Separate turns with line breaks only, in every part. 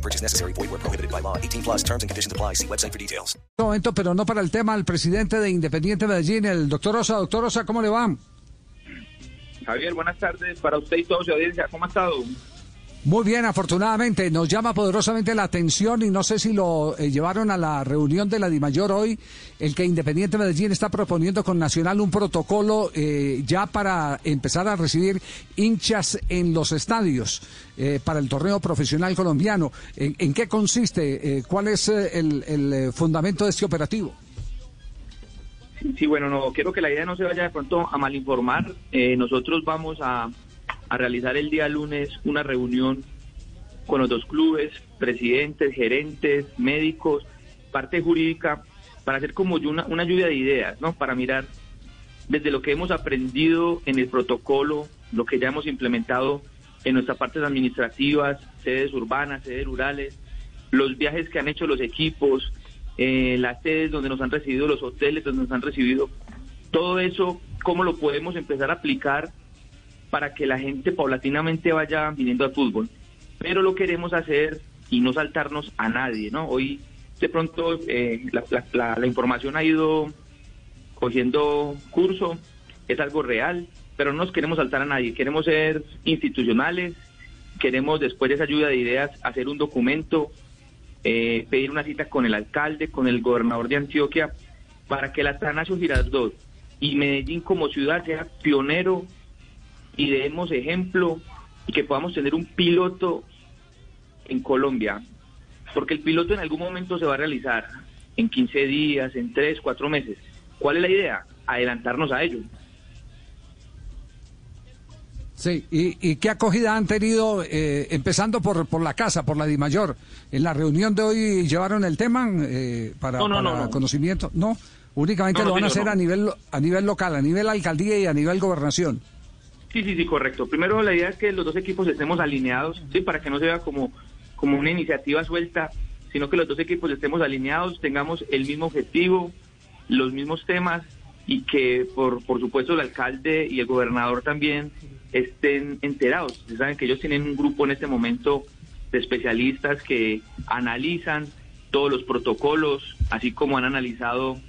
No purchase necessary. Void where prohibited by law. 18 plus terms and conditions apply. See website for details.
momento, pero no para el tema, el presidente de Independiente Medellín, el doctor Rosa. Doctor Rosa, ¿cómo le va?
Javier, buenas tardes para usted y toda su audiencia. ¿Cómo ha estado?
Muy bien, afortunadamente. Nos llama poderosamente la atención y no sé si lo eh, llevaron a la reunión de la DIMAYOR hoy, el que Independiente Medellín está proponiendo con Nacional un protocolo eh, ya para empezar a recibir hinchas en los estadios eh, para el torneo profesional colombiano. ¿En, en qué consiste? Eh, ¿Cuál es eh, el, el, fundamento de este operativo?
Sí, bueno, no quiero que la idea no se vaya de pronto a malinformar. Eh, nosotros vamos a, a realizar el día lunes una reunión con los dos clubes, presidentes, gerentes, médicos, parte jurídica, para hacer como una, una lluvia de ideas, ¿no? Para mirar desde lo que hemos aprendido en el protocolo, lo que ya hemos implementado en nuestras partes administrativas, sedes urbanas, sedes rurales, los viajes que han hecho los equipos, eh, las sedes donde nos han recibido, los hoteles donde nos han recibido, todo eso, cómo lo podemos empezar a aplicar para que la gente paulatinamente vaya viniendo al fútbol. Pero lo queremos hacer y no saltarnos a nadie, ¿no? Hoy de pronto eh, la, información ha ido cogiendo curso, es algo real, pero no nos queremos saltar a nadie, queremos ser institucionales, queremos después de esa ayuda de ideas hacer un documento, eh, pedir una cita con el alcalde, con el gobernador de Antioquia, para que la Atanasio Girardot y Medellín como ciudad sea pionero y demos ejemplo y que podamos tener un piloto en Colombia, porque el piloto en algún momento se va a realizar en 15 días, en 3, 4 meses. ¿Cuál es la idea? Adelantarnos a ello.
Sí, ¿y, y qué acogida han tenido, eh, empezando por, por la casa, por la DIMAYOR? ¿En la reunión de hoy llevaron el tema eh, para,
No, no,
para
no, no.
conocimiento? No, únicamente lo van a hacer a nivel a nivel local, a nivel alcaldía y a nivel gobernación.
Sí, sí, sí, correcto. Primero la idea es que los dos equipos estemos alineados, sí, para que no se vea como, como una iniciativa suelta, sino que los dos equipos estemos alineados, tengamos el mismo objetivo, los mismos temas y que por, por supuesto el alcalde y el gobernador también estén enterados. Ustedes saben que ellos tienen un grupo en este momento de especialistas que analizan todos los protocolos, así como han analizado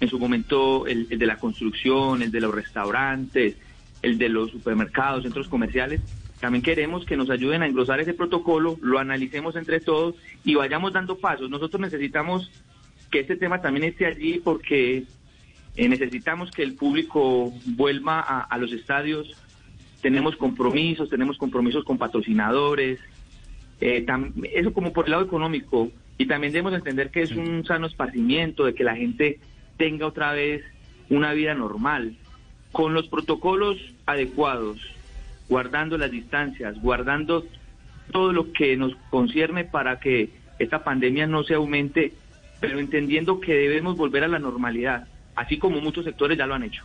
en su momento el, el de la construcción, el de los restaurantes, el de los supermercados, centros comerciales. También queremos que nos ayuden a engrosar ese protocolo, lo analicemos entre todos y vayamos dando pasos. Nosotros necesitamos que este tema también esté allí porque eh, necesitamos que el público vuelva a, a los estadios. Tenemos compromisos, tenemos compromisos con patrocinadores, eh, tam- eso como por el lado económico y también debemos entender que es un sano esparcimiento de que la gente tenga otra vez una vida normal con los protocolos adecuados guardando las distancias guardando todo lo que nos concierne para que esta pandemia no se aumente pero entendiendo que debemos volver a la normalidad así como muchos sectores ya lo han hecho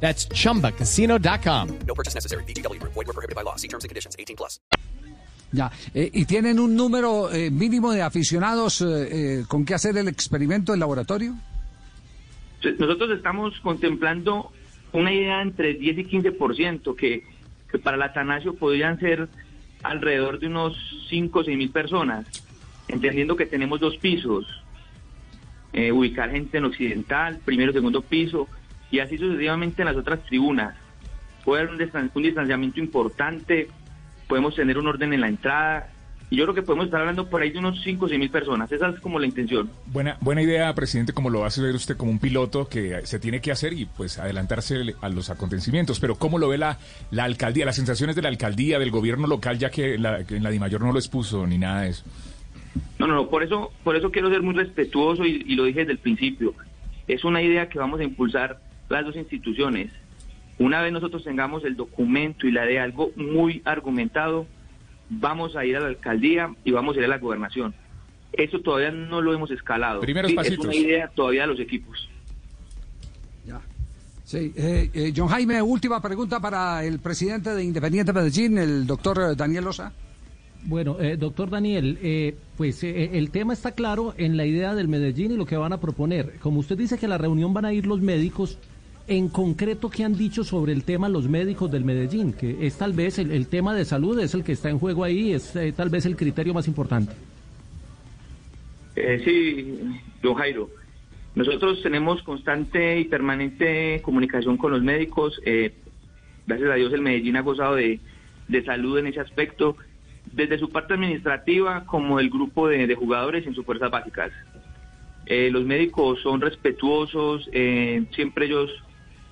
That's chumbacasino.com.
No purchase necessary. VGW Group. Void were prohibited by law. See terms and conditions. 18 plus.
Ya, eh, y tienen un número eh, mínimo de aficionados eh, eh, con que hacer el experimento del laboratorio.
Nosotros estamos contemplando una idea entre 10 y 15%, que, que para la Atanasio podrían ser alrededor de unos 5 o 6 mil personas, entendiendo que tenemos dos pisos, eh, ubicar gente en occidental, primero, segundo piso, y así sucesivamente en las otras tribunas. Puede haber un, distan- un distanciamiento importante, podemos tener un orden en la entrada, y yo creo que podemos estar hablando por ahí de unos 5 o 6 mil personas. Esa es como la intención.
Buena, buena idea, presidente, como lo hace ver usted como un piloto que se tiene que hacer y pues adelantarse a los acontecimientos. Pero ¿cómo lo ve la, la alcaldía, las sensaciones de la alcaldía, del gobierno local, ya que, la, en la DIMAYOR no lo expuso ni nada de eso?
No, no, no, por eso, por eso quiero ser muy respetuoso y, y lo dije desde el principio. Es una idea que vamos a impulsar las dos instituciones. Una vez nosotros tengamos el documento y la de algo muy argumentado, vamos a ir a la alcaldía y vamos a ir a la gobernación. Eso todavía no lo hemos escalado.
Primeros
Sí,
pasitos.
Es una idea todavía de los equipos.
Ya. Sí, eh, eh, John Jaime, última pregunta para el presidente de Independiente Medellín, el doctor Daniel Loza.
Bueno, eh, doctor Daniel, eh, pues eh, el tema está claro en la idea del Medellín y lo que van a proponer. Como usted dice que a la reunión van a ir los médicos, en concreto, ¿qué han dicho sobre el tema los médicos del Medellín? Que es tal vez el, tema de salud, es el que está en juego ahí, es eh, tal vez el criterio más importante.
Eh, sí, don Jairo. Nosotros tenemos constante y permanente comunicación con los médicos. eh, gracias a Dios el Medellín ha gozado de, de salud en ese aspecto, desde su parte administrativa como el grupo de, de jugadores en sus fuerzas básicas. Los médicos son respetuosos, siempre ellos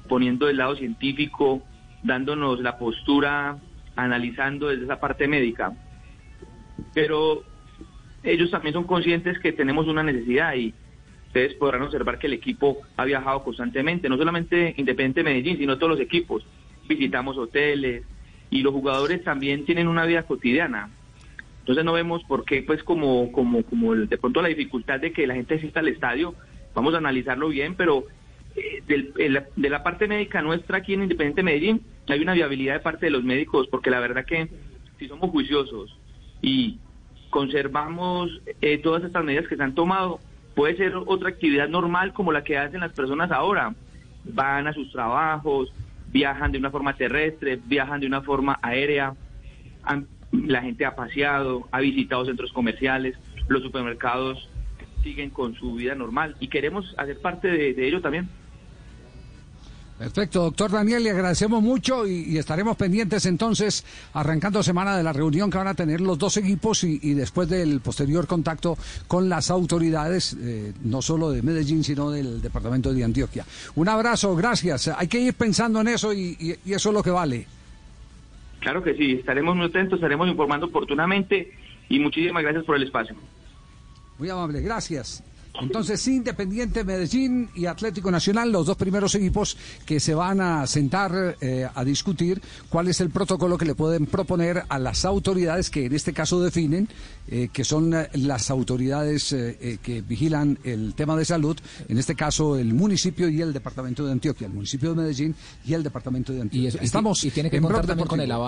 poniendo el lado científico, dándonos la postura, analizando desde esa parte médica. Pero ellos también son conscientes que tenemos una necesidad y ustedes podrán observar que el equipo ha viajado constantemente, no solamente Independiente Medellín, sino todos los equipos. Visitamos hoteles y los jugadores también tienen una vida cotidiana. Entonces no vemos por qué, pues como, como, como de pronto la dificultad de que la gente asista al estadio, vamos a analizarlo bien, pero del- el- de la parte médica nuestra aquí en Independiente Medellín hay una viabilidad de parte de los médicos, porque la verdad que si somos juiciosos y conservamos eh, todas estas medidas que se han tomado, puede ser otra actividad normal como la que hacen las personas ahora. Van a sus trabajos, viajan de una forma terrestre, viajan de una forma aérea, la gente ha paseado, ha visitado centros comerciales, los supermercados siguen con su vida normal y queremos hacer parte de, de ello también.
Perfecto, doctor Daniel, le agradecemos mucho y, y estaremos pendientes entonces, arrancando semana de la reunión que van a tener los dos equipos y, y después del posterior contacto con las autoridades, eh, no solo de Medellín, sino del departamento de Antioquia. Un abrazo, gracias. Hay que ir pensando en eso y, y- y eso es lo que vale.
Claro que sí, estaremos muy atentos, estaremos informando oportunamente y muchísimas gracias por el espacio.
Muy amable, gracias. Entonces, Independiente Medellín y Atlético Nacional, los dos primeros equipos que se van a sentar eh, a discutir cuál es el protocolo que le pueden proponer a las autoridades que en este caso definen, eh, que son las autoridades eh, eh, que vigilan el tema de salud, en este caso el municipio y el departamento de Antioquia, el municipio de Medellín y el departamento de Antioquia.
Y, eso-
Estamos
y tiene que contar también con el aval